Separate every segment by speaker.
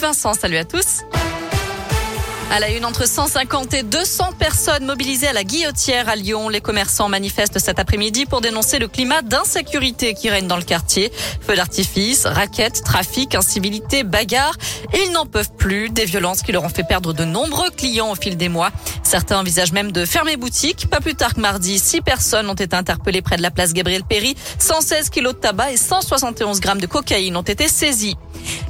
Speaker 1: Vincent, salut à tous. À la une, entre 150 et 200 personnes mobilisées à la Guillotière à Lyon. Les commerçants manifestent cet après-midi pour dénoncer le climat d'insécurité qui règne dans le quartier. Feux d'artifice, raquettes, trafic, incivilité, bagarres. Ils n'en peuvent plus. Des violences qui leur ont fait perdre de nombreux clients au fil des mois. Certains envisagent même de fermer boutique. Pas plus tard que mardi, six personnes ont été interpellées près de la place Gabriel Péry. 116 kilos de tabac et 171 grammes de cocaïne ont été saisis.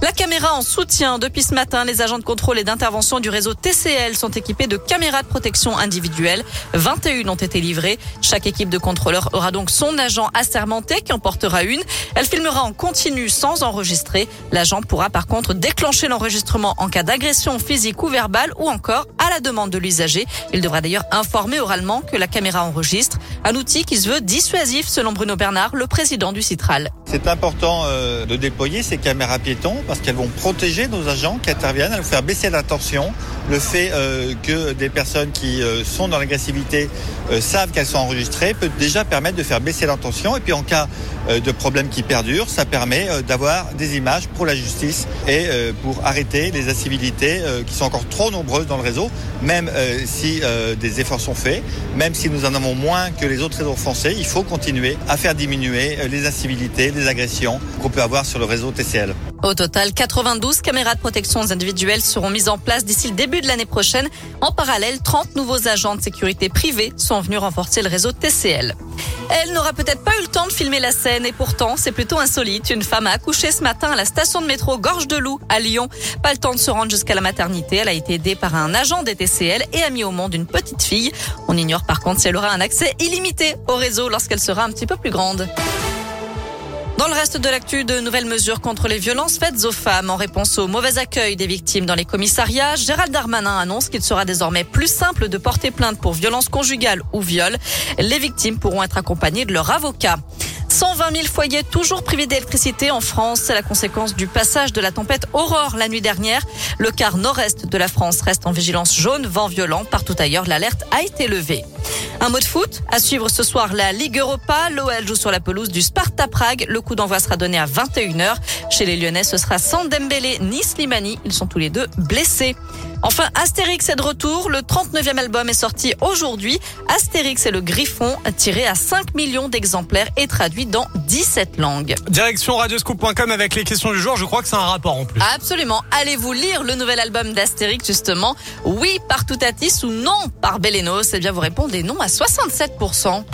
Speaker 1: La caméra en soutien. Depuis ce matin, les agents de contrôle et d'intervention du réseau TCL sont équipés de caméras de protection individuelles. 21 ont été livrées. Chaque équipe de contrôleurs aura donc son agent assermenté qui en portera une. Elle filmera en continu sans enregistrer. L'agent pourra par contre déclencher l'enregistrement en cas d'agression physique ou verbale ou encore à la demande de l'usager. Il devra d'ailleurs informer oralement que la caméra enregistre. Un outil qui se veut dissuasif selon Bruno Bernard, le président du Citral.
Speaker 2: C'est important euh, de déployer ces caméras piétons parce qu'elles vont protéger nos agents qui interviennent, elles vont faire baisser la tension. Le fait euh, que des personnes qui euh, sont dans l'agressivité savent qu'elles sont enregistrées peut déjà permettre de faire baisser la tension. Et puis en cas de problème qui perdure, ça permet d'avoir des images pour la justice et pour arrêter les incivilités qui sont encore trop nombreuses dans le réseau, même si des efforts sont faits, même si nous en avons moins que les autres réseaux français, il faut continuer à faire diminuer les incivilités, les agressions qu'on peut avoir sur le réseau TCL.
Speaker 1: Au total, 92 caméras de protection individuelles seront mises en place d'ici le début de l'année prochaine. En parallèle, 30 nouveaux agents de sécurité privés sont venus renforcer le réseau TCL. Elle n'aura peut-être pas eu le temps de filmer la scène et pourtant c'est plutôt insolite. Une femme a accouché ce matin à la station de métro Gorge de Loup à Lyon. Pas le temps de se rendre jusqu'à la maternité. Elle a été aidée par un agent des TCL et a mis au monde une petite fille. On ignore par contre si elle aura un accès illimité au réseau lorsqu'elle sera un petit peu plus grande. Dans le reste de l'actu, de nouvelles mesures contre les violences faites aux femmes en réponse au mauvais accueil des victimes dans les commissariats. Gérald Darmanin annonce qu'il sera désormais plus simple de porter plainte pour violence conjugale ou viol. Les victimes pourront être accompagnées de leur avocat. 120 000 foyers toujours privés d'électricité en France. C'est la conséquence du passage de la tempête Aurore la nuit dernière. Le quart nord-est de la France reste en vigilance jaune, vent violent. Partout ailleurs, l'alerte a été levée. Un mot de foot. À suivre ce soir la Ligue Europa. L'OL joue sur la pelouse du Sparta Prague. Le coup d'envoi sera donné à 21h. Chez les Lyonnais, ce sera sans Dembélé ni Slimani. Ils sont tous les deux blessés. Enfin, Astérix est de retour. Le 39e album est sorti aujourd'hui. Astérix et le Griffon, tiré à 5 millions d'exemplaires et traduit dans 17 langues.
Speaker 3: Direction radioscoop.com avec les questions du jour. Je crois que c'est un rapport en plus.
Speaker 1: Absolument. Allez-vous lire le nouvel album d'Astérix, justement? Oui par Toutatis ou non par Belenos? Eh bien, vous répondez non à 67%.